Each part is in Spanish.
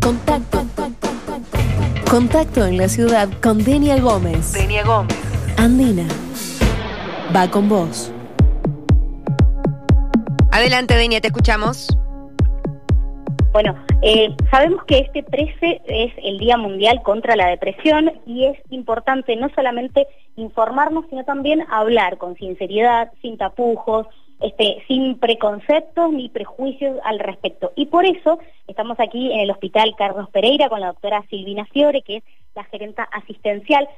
Contacto. Contacto en la ciudad con Denia Gómez. Denia Gómez. Andina. Va con vos. Adelante, Denia, te escuchamos. Bueno, eh, sabemos que este 13 es el Día Mundial contra la Depresión y es importante no solamente informarnos, sino también hablar con sinceridad, sin tapujos, este, sin preconceptos ni prejuicios al respecto. Y por eso estamos aquí en el Hospital Carlos Pereira con la doctora Silvina Fiore, que es la gerenta asistencial,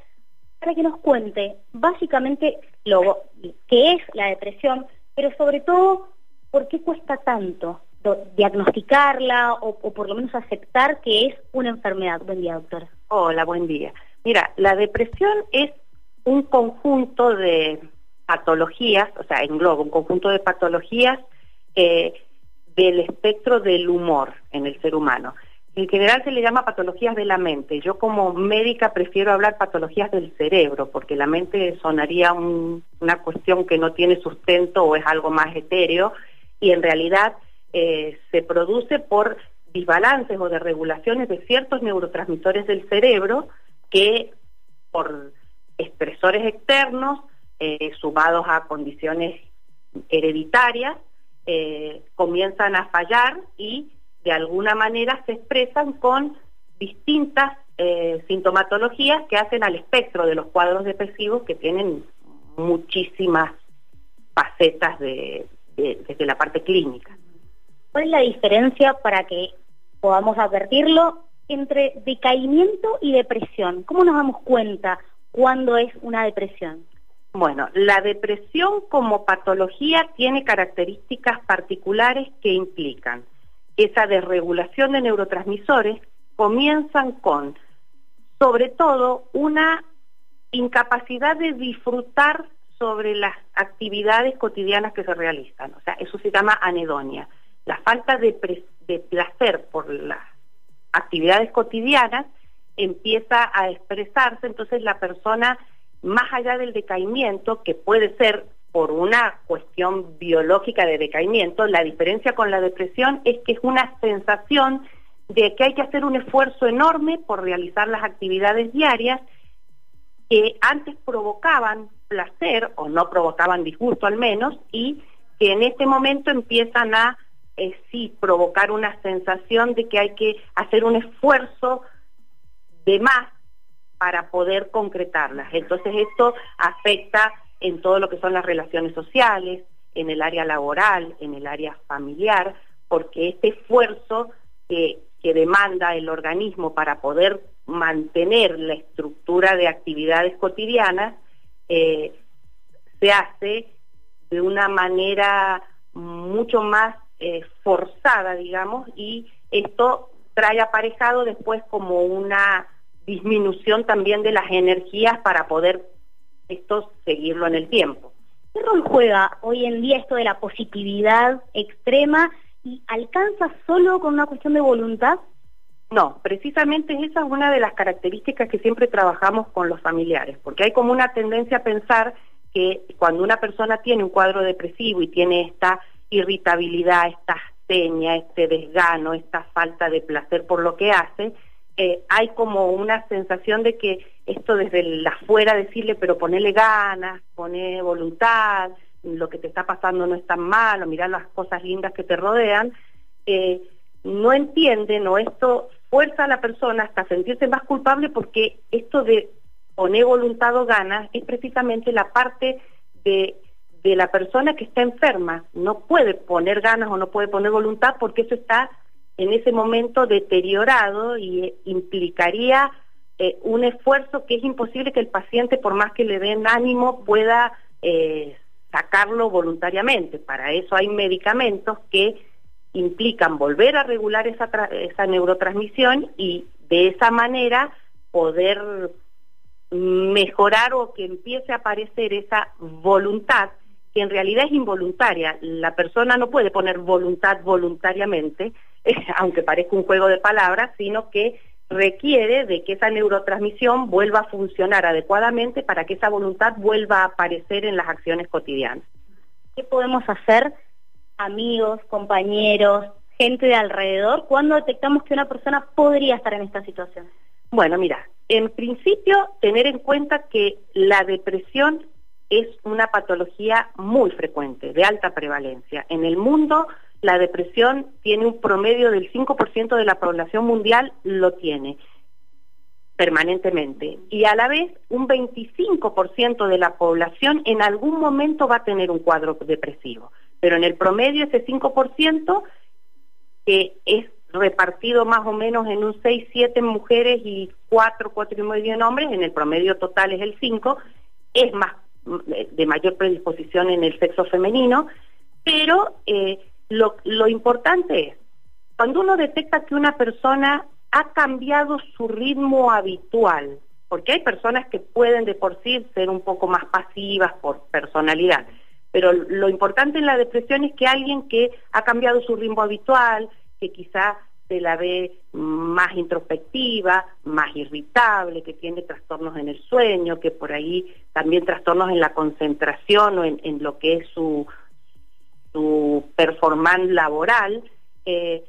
para que nos cuente básicamente lo que es la depresión, pero sobre todo por qué cuesta tanto diagnosticarla o, o por lo menos aceptar que es una enfermedad. Buen día, doctora. Hola, buen día. Mira, la depresión es un conjunto de patologías, o sea, engloba un conjunto de patologías eh, del espectro del humor en el ser humano. En general se le llama patologías de la mente. Yo como médica prefiero hablar patologías del cerebro, porque la mente sonaría una cuestión que no tiene sustento o es algo más etéreo, y en realidad eh, se produce por desbalances o desregulaciones de ciertos neurotransmisores del cerebro que por expresores externos eh, sumados a condiciones hereditarias, eh, comienzan a fallar y de alguna manera se expresan con distintas eh, sintomatologías que hacen al espectro de los cuadros depresivos que tienen muchísimas facetas de, desde la parte clínica. ¿Cuál es la diferencia para que podamos advertirlo entre decaimiento y depresión? ¿Cómo nos damos cuenta cuándo es una depresión? Bueno, la depresión como patología tiene características particulares que implican esa desregulación de neurotransmisores, comienzan con, sobre todo, una incapacidad de disfrutar sobre las actividades cotidianas que se realizan. O sea, eso se llama anedonia. La falta de, de placer por las actividades cotidianas empieza a expresarse, entonces la persona más allá del decaimiento, que puede ser por una cuestión biológica de decaimiento, la diferencia con la depresión es que es una sensación de que hay que hacer un esfuerzo enorme por realizar las actividades diarias que antes provocaban placer o no provocaban disgusto al menos y que en este momento empiezan a eh, sí provocar una sensación de que hay que hacer un esfuerzo de más para poder concretarlas. Entonces esto afecta en todo lo que son las relaciones sociales, en el área laboral, en el área familiar, porque este esfuerzo que, demanda el organismo para poder mantener la estructura de actividades cotidianas eh, se hace de una manera mucho más eh, forzada, digamos, y esto trae aparejado después como una disminución también de las energías para poder esto seguirlo en el tiempo. ¿Qué rol juega hoy en día esto de la positividad extrema y alcanza solo con una cuestión de voluntad? No, precisamente esa es una de las características que siempre trabajamos con los familiares, porque hay como una tendencia a pensar que cuando una persona tiene un cuadro depresivo y tiene esta irritabilidad, esta astenia, este desgano, esta falta de placer por lo que hace, eh, hay como una sensación de que esto desde la afuera decirle, pero ponele ganas, pone voluntad, lo que te está pasando no es tan malo, mirar las cosas lindas que te rodean, eh, no entienden o esto fuerza a la persona hasta sentirse más culpable porque esto de poner voluntad o ganas es precisamente la parte de, de la persona que está enferma. No puede poner ganas o no puede poner voluntad porque eso está en ese momento deteriorado y eh, implicaría eh, un esfuerzo que es imposible que el paciente, por más que le den ánimo, pueda eh, sacarlo voluntariamente. Para eso hay medicamentos que implican volver a regular esa, esa neurotransmisión y de esa manera poder mejorar o que empiece a aparecer esa voluntad que en realidad es involuntaria. La persona no puede poner voluntad voluntariamente, aunque parezca un juego de palabras, sino que requiere de que esa neurotransmisión vuelva a funcionar adecuadamente para que esa voluntad vuelva a aparecer en las acciones cotidianas. ¿Qué podemos hacer, amigos, compañeros, gente de alrededor? ¿Cuándo detectamos que una persona podría estar en esta situación? Bueno, mira, en principio tener en cuenta que la depresión es una patología muy frecuente, de alta prevalencia. En el mundo la depresión tiene un promedio del 5% de la población mundial, lo tiene permanentemente. Y a la vez un 25% de la población en algún momento va a tener un cuadro depresivo. Pero en el promedio ese 5% que es repartido más o menos en un 6, 7 mujeres y 4, 4 y medio hombres, en el promedio total es el 5, es más de mayor predisposición en el sexo femenino, pero eh, lo, lo importante es, cuando uno detecta que una persona ha cambiado su ritmo habitual, porque hay personas que pueden de por sí ser un poco más pasivas por personalidad, pero lo importante en la depresión es que alguien que ha cambiado su ritmo habitual, que quizá se la ve más introspectiva, más irritable, que tiene trastornos en el sueño, que por ahí también trastornos en la concentración o en, lo que es su, su performance laboral. Eh,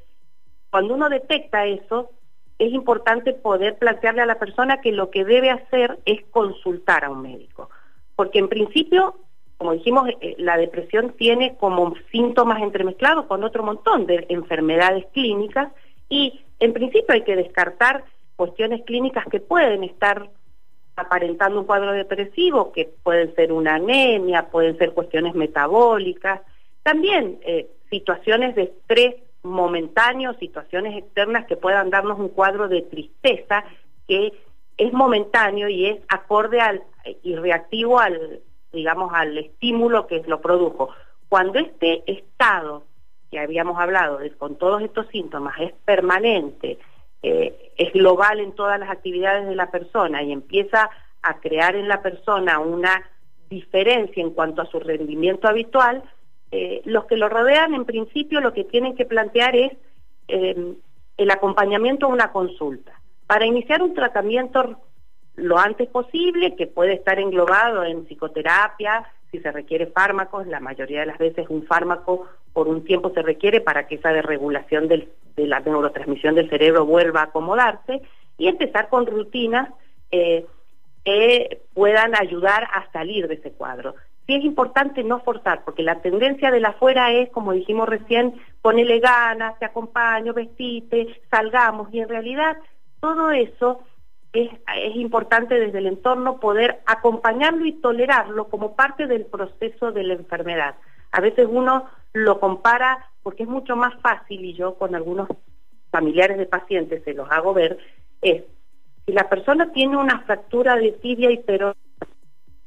cuando uno detecta eso, es importante poder plantearle a la persona que lo que debe hacer es consultar a un médico. Porque en principio, como dijimos, eh, la depresión tiene como síntomas entremezclados con otro montón de enfermedades clínicas y en principio hay que descartar cuestiones clínicas que pueden estar aparentando un cuadro depresivo, que pueden ser una anemia, pueden ser cuestiones metabólicas, también eh, situaciones de estrés momentáneo, situaciones externas que puedan darnos un cuadro de tristeza que es momentáneo y es acorde al y reactivo al digamos al estímulo que lo produjo. Cuando este estado que habíamos hablado de, con todos estos síntomas es permanente, eh, es global en todas las actividades de la persona y empieza a crear en la persona una diferencia en cuanto a su rendimiento habitual, eh, los que lo rodean en principio lo que tienen que plantear es eh, el acompañamiento a una consulta. Para iniciar un tratamiento lo antes posible, que puede estar englobado en psicoterapia, si se requiere fármacos, la mayoría de las veces un fármaco por un tiempo se requiere para que esa desregulación de la neurotransmisión del cerebro vuelva a acomodarse y empezar con rutinas eh, que puedan ayudar a salir de ese cuadro sí es importante no forzar, porque la tendencia de la afuera es, como dijimos recién, ponele ganas, te acompaño, vestite, salgamos, y en realidad todo eso es, es importante desde el entorno poder acompañarlo y tolerarlo como parte del proceso de la enfermedad. A veces uno lo compara porque es mucho más fácil, y yo con algunos familiares de pacientes se los hago ver, es si la persona tiene una fractura de tibia y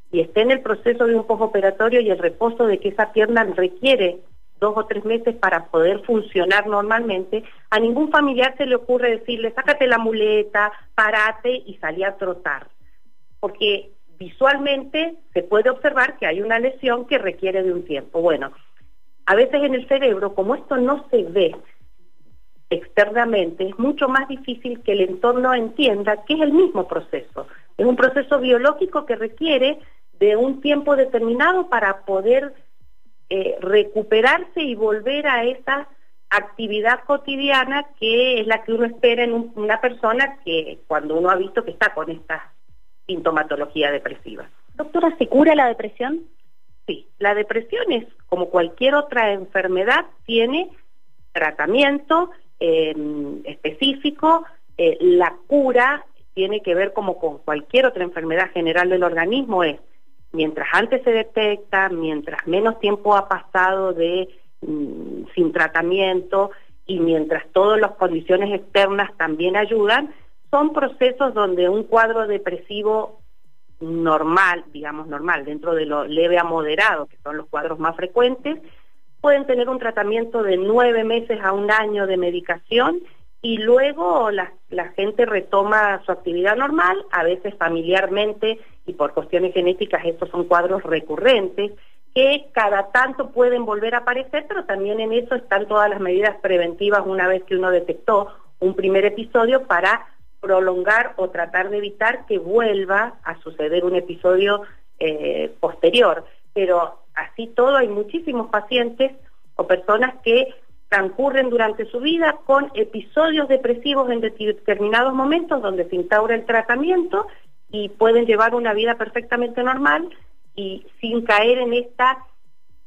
y esté en el proceso de un postoperatorio y el reposo de que esa pierna requiere dos o tres meses para poder funcionar normalmente, a ningún familiar se le ocurre decirle, sácate la muleta, parate y salí a trotar. Porque visualmente se puede observar que hay una lesión que requiere de un tiempo. Bueno, a veces en el cerebro, como esto no se ve externamente, es mucho más difícil que el entorno entienda que es el mismo proceso. Es un proceso biológico que requiere de un tiempo determinado para poder eh, recuperarse y volver a esa actividad cotidiana que es la que uno espera en una persona que cuando uno ha visto que está con esta sintomatología depresiva. Doctora, ¿se cura la depresión? Sí, la depresión es como cualquier otra enfermedad, tiene tratamiento em, específico, eh, la cura tiene que ver como con cualquier otra enfermedad general del organismo, es mientras antes se detecta, mientras menos tiempo ha pasado de mm, sin tratamiento y mientras todas las condiciones externas también ayudan, son procesos donde un cuadro depresivo normal, digamos normal, dentro de lo leve a moderado, que son los cuadros más frecuentes, pueden tener un tratamiento de nueve meses a un año de medicación y luego la, la gente retoma su actividad normal, a veces familiarmente y por cuestiones genéticas estos son cuadros recurrentes que cada tanto pueden volver a aparecer, pero también en eso están todas las medidas preventivas una vez que uno detectó un primer episodio para prolongar o tratar de evitar que vuelva a suceder un episodio eh, posterior. Pero así todo hay muchísimos pacientes o personas que transcurren durante su vida con episodios depresivos en determinados momentos donde se instaura el tratamiento y pueden llevar una vida perfectamente normal y sin caer en este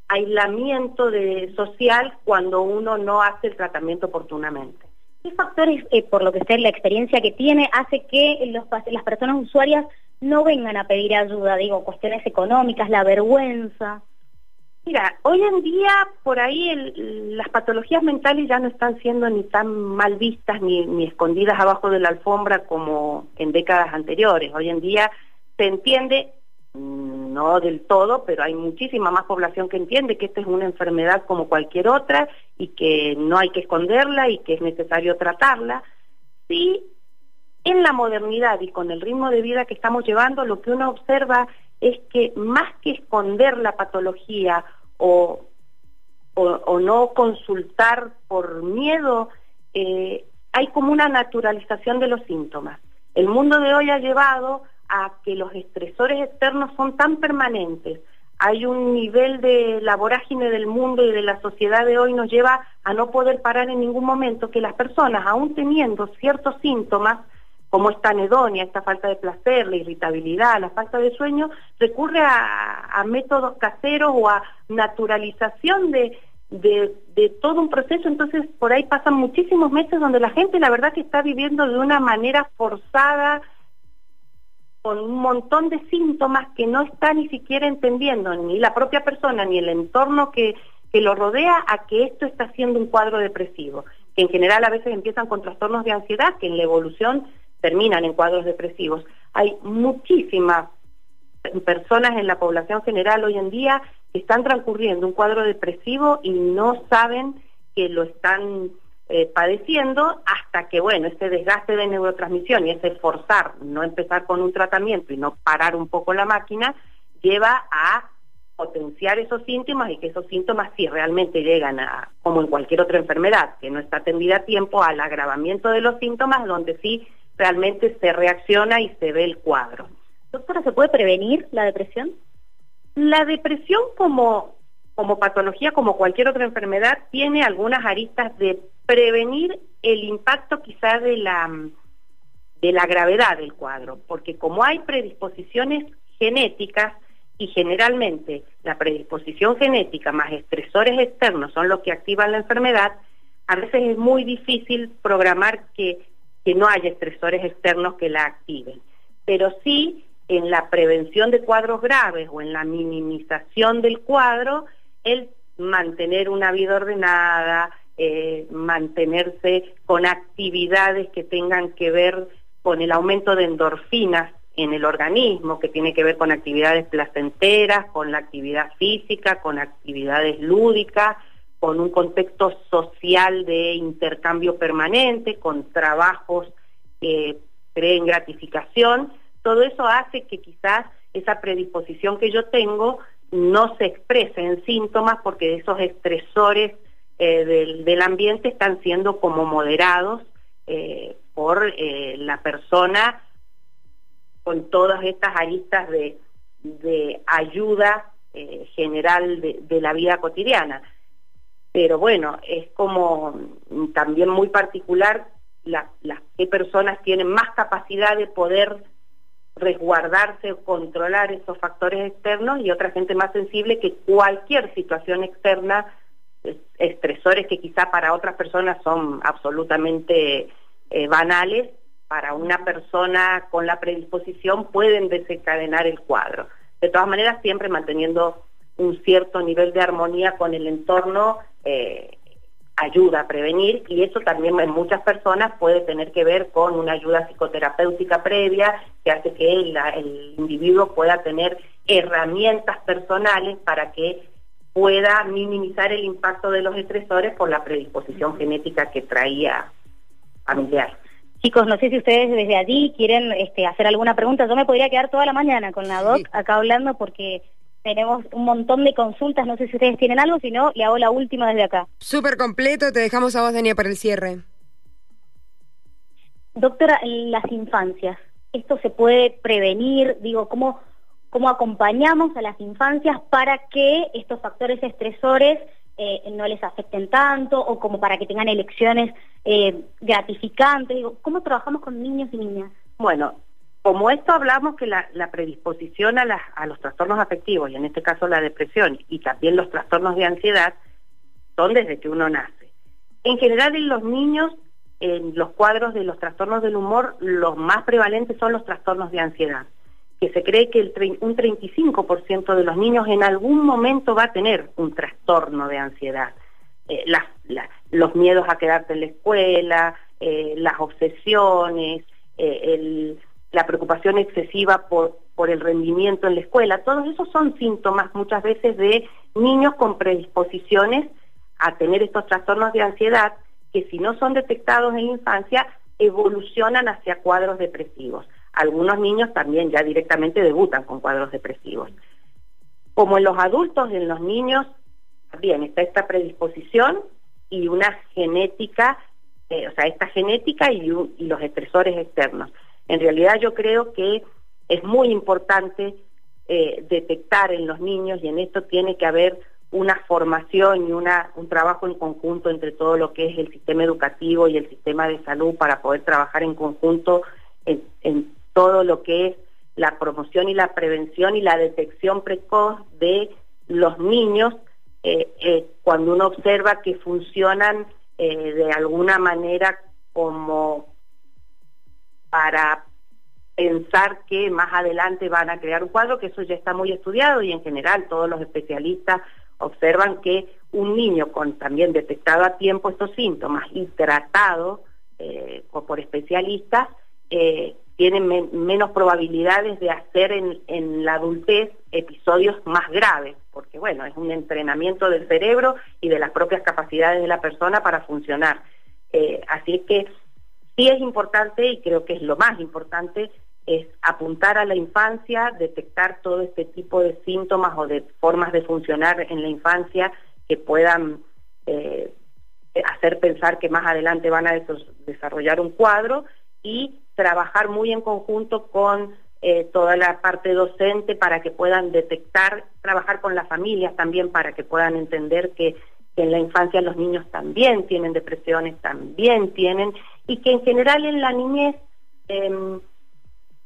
aislamiento social cuando uno no hace el tratamiento oportunamente. ¿Qué factores, eh, por lo que sea la experiencia que tiene, hace que las personas usuarias no vengan a pedir ayuda? Digo, cuestiones económicas, la vergüenza. Mira, hoy en día por ahí las patologías mentales ya no están siendo ni tan mal vistas ni, escondidas abajo de la alfombra como en décadas anteriores. Hoy en día se entiende, no del todo, pero hay muchísima más población que entiende que esta es una enfermedad como cualquier otra y que no hay que esconderla y que es necesario tratarla. Sí, en la modernidad y con el ritmo de vida que estamos llevando, lo que uno observa es que más que esconder la patología o, o, no consultar por miedo, eh, hay como una naturalización de los síntomas. El mundo de hoy ha llevado a que los estresores externos son tan permanentes. Hay un nivel de la vorágine del mundo y de la sociedad de hoy nos lleva a no poder parar en ningún momento que las personas, aún teniendo ciertos síntomas, como esta anedonia, esta falta de placer, la irritabilidad, la falta de sueño, recurre a, métodos caseros o a naturalización de, de, todo un proceso, entonces por ahí pasan muchísimos meses donde la gente la verdad que está viviendo de una manera forzada, con un montón de síntomas que no está ni siquiera entendiendo ni la propia persona ni el entorno que, que lo rodea a que esto está siendo un cuadro depresivo, que en general a veces empiezan con trastornos de ansiedad, que en la evolución terminan en cuadros depresivos. Hay muchísimas personas en la población general hoy en día que están transcurriendo un cuadro depresivo y no saben que lo están eh, padeciendo hasta que, bueno, este desgaste de neurotransmisión y ese forzar, no empezar con un tratamiento y no parar un poco la máquina, lleva a potenciar esos síntomas y que esos síntomas sí realmente llegan a, como en cualquier otra enfermedad, que no está atendida a tiempo, al agravamiento de los síntomas, donde sí realmente se reacciona y se ve el cuadro. Doctora, ¿se puede prevenir la depresión? La depresión como, como patología, como cualquier otra enfermedad, tiene algunas aristas de prevenir el impacto quizá de la, de la gravedad del cuadro, porque como hay predisposiciones genéticas, y generalmente la predisposición genética más estresores externos son los que activan la enfermedad, a veces es muy difícil programar que que no haya estresores externos que la activen. Pero sí en la prevención de cuadros graves o en la minimización del cuadro, el mantener una vida ordenada, eh, mantenerse con actividades que tengan que ver con el aumento de endorfinas en el organismo, que tiene que ver con actividades placenteras, con la actividad física, con actividades lúdicas, con un contexto social de intercambio permanente, con trabajos que creen gratificación, todo eso hace que quizás esa predisposición que yo tengo no se exprese en síntomas porque esos estresores eh, del, ambiente están siendo como moderados eh, por eh, la persona con todas estas aristas de, ayuda general de la vida cotidiana. Pero bueno, es como también muy particular las que personas tienen más capacidad de poder resguardarse o controlar esos factores externos y otra gente más sensible que cualquier situación externa, estresores que quizá para otras personas son absolutamente eh, banales, para una persona con la predisposición pueden desencadenar el cuadro. De todas maneras, siempre manteniendo un cierto nivel de armonía con el entorno eh, ayuda a prevenir y eso también en muchas personas puede tener que ver con una ayuda psicoterapéutica previa que hace que el individuo pueda tener herramientas personales para que pueda minimizar el impacto de los estresores por la predisposición genética que traía familiar. Chicos, no sé si ustedes desde allí quieren este, hacer alguna pregunta. Yo me podría quedar toda la mañana con la doc acá hablando porque tenemos un montón de consultas, no sé si ustedes tienen algo, si no, le hago la última desde acá. Súper completo, te dejamos a vos, Dania, para el cierre. Doctora, en las infancias, ¿esto se puede prevenir? Digo, ¿cómo, cómo acompañamos a las infancias para que estos factores estresores eh, no les afecten tanto o como para que tengan elecciones eh, gratificantes? ¿Cómo trabajamos con niños y niñas? Bueno, como esto hablamos que la, predisposición a los trastornos afectivos, y en este caso la depresión, y también los trastornos de ansiedad, son desde que uno nace. En general en los niños, en los cuadros de los trastornos del humor, los más prevalentes son los trastornos de ansiedad que se cree que el, un 35% de los niños en algún momento va a tener un trastorno de ansiedad. Eh, los miedos a quedarte en la escuela, eh, las obsesiones, eh, la preocupación excesiva por, por el rendimiento en la escuela, todos esos son síntomas muchas veces de niños con predisposiciones a tener estos trastornos de ansiedad que si no son detectados en la infancia evolucionan hacia cuadros depresivos. Algunos niños también ya directamente debutan con cuadros depresivos. Como en los adultos, en los niños también está esta predisposición y una genética, eh, o sea, esta genética y, los estresores externos. En realidad yo creo que es muy importante eh, detectar en los niños y en esto tiene que haber una formación y una, un trabajo en conjunto entre todo lo que es el sistema educativo y el sistema de salud para poder trabajar en conjunto en todo lo que es la promoción y la prevención y la detección precoz de los niños eh, eh, cuando uno observa que funcionan eh, de alguna manera como para pensar que más adelante van a crear un cuadro, que eso ya está muy estudiado y en general todos los especialistas observan que un niño con también detectado a tiempo estos síntomas y tratado por especialistas, tienen menos probabilidades de hacer en, la adultez episodios más graves, porque bueno, es un entrenamiento del cerebro y de las propias capacidades de la persona para funcionar. Eh, así que sí es importante, y creo que es lo más importante, es apuntar a la infancia, detectar todo este tipo de síntomas o de formas de funcionar en la infancia que puedan eh, hacer pensar que más adelante van a desarrollar un cuadro y trabajar muy en conjunto con eh, toda la parte docente para que puedan detectar, trabajar con las familias también para que puedan entender que, en la infancia los niños también tienen depresiones, también tienen, y que en general en la niñez em,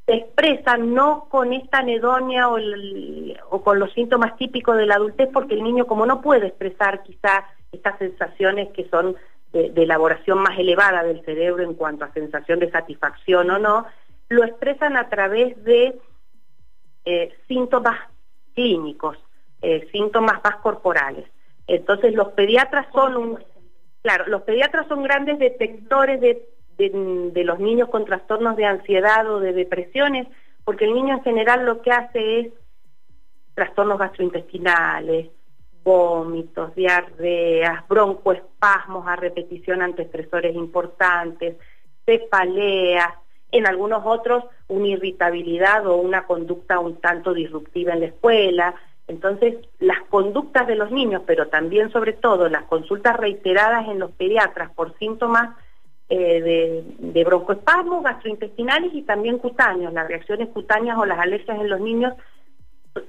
se expresa no con esta anedonia o, con los síntomas típicos de la adultez, porque el niño como no puede expresar quizá estas sensaciones que son de, elaboración más elevada del cerebro en cuanto a sensación de satisfacción o no, lo expresan a través de eh, síntomas clínicos, eh, síntomas más corporales. Entonces los pediatras son un, claro, los pediatras son grandes detectores de, de, los niños con trastornos de ansiedad o de depresiones, porque el niño en general lo que hace es trastornos gastrointestinales, vómitos, diarreas, broncoespasmos a repetición ante estresores importantes, cefaleas, en algunos otros una irritabilidad o una conducta un tanto disruptiva en la escuela. Entonces, las conductas de los niños, pero también sobre todo las consultas reiteradas en los pediatras por síntomas eh, de, de broncoespasmos gastrointestinales y también cutáneos, las reacciones cutáneas o las alergias en los niños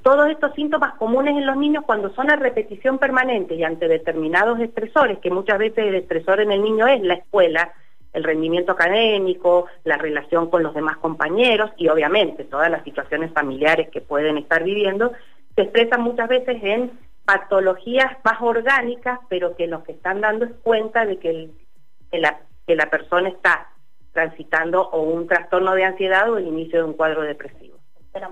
todos estos síntomas comunes en los niños cuando son a repetición permanente y ante determinados estresores, que muchas veces el estresor en el niño es la escuela, el rendimiento académico, la relación con los demás compañeros y obviamente todas las situaciones familiares que pueden estar viviendo, se expresan muchas veces en patologías más orgánicas, pero que lo que están dando es cuenta de que, la, que la persona está transitando o un trastorno de ansiedad o el inicio de un cuadro depresivo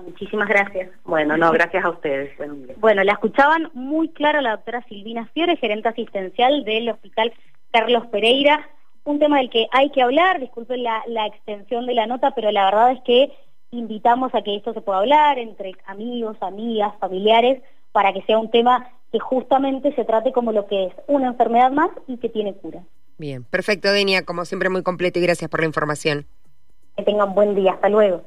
muchísimas gracias. Bueno, no, gracias a ustedes. Bueno, la escuchaban muy claro la doctora Silvina Fiore, gerente asistencial del Hospital Carlos Pereira. Un tema del que hay que hablar, disculpen la, la extensión de la nota, pero la verdad es que invitamos a que esto se pueda hablar entre amigos, amigas, familiares, para que sea un tema que justamente se trate como lo que es una enfermedad más y que tiene cura. Bien, perfecto, Denia, como siempre muy completo y gracias por la información. Que tengan buen día, hasta luego.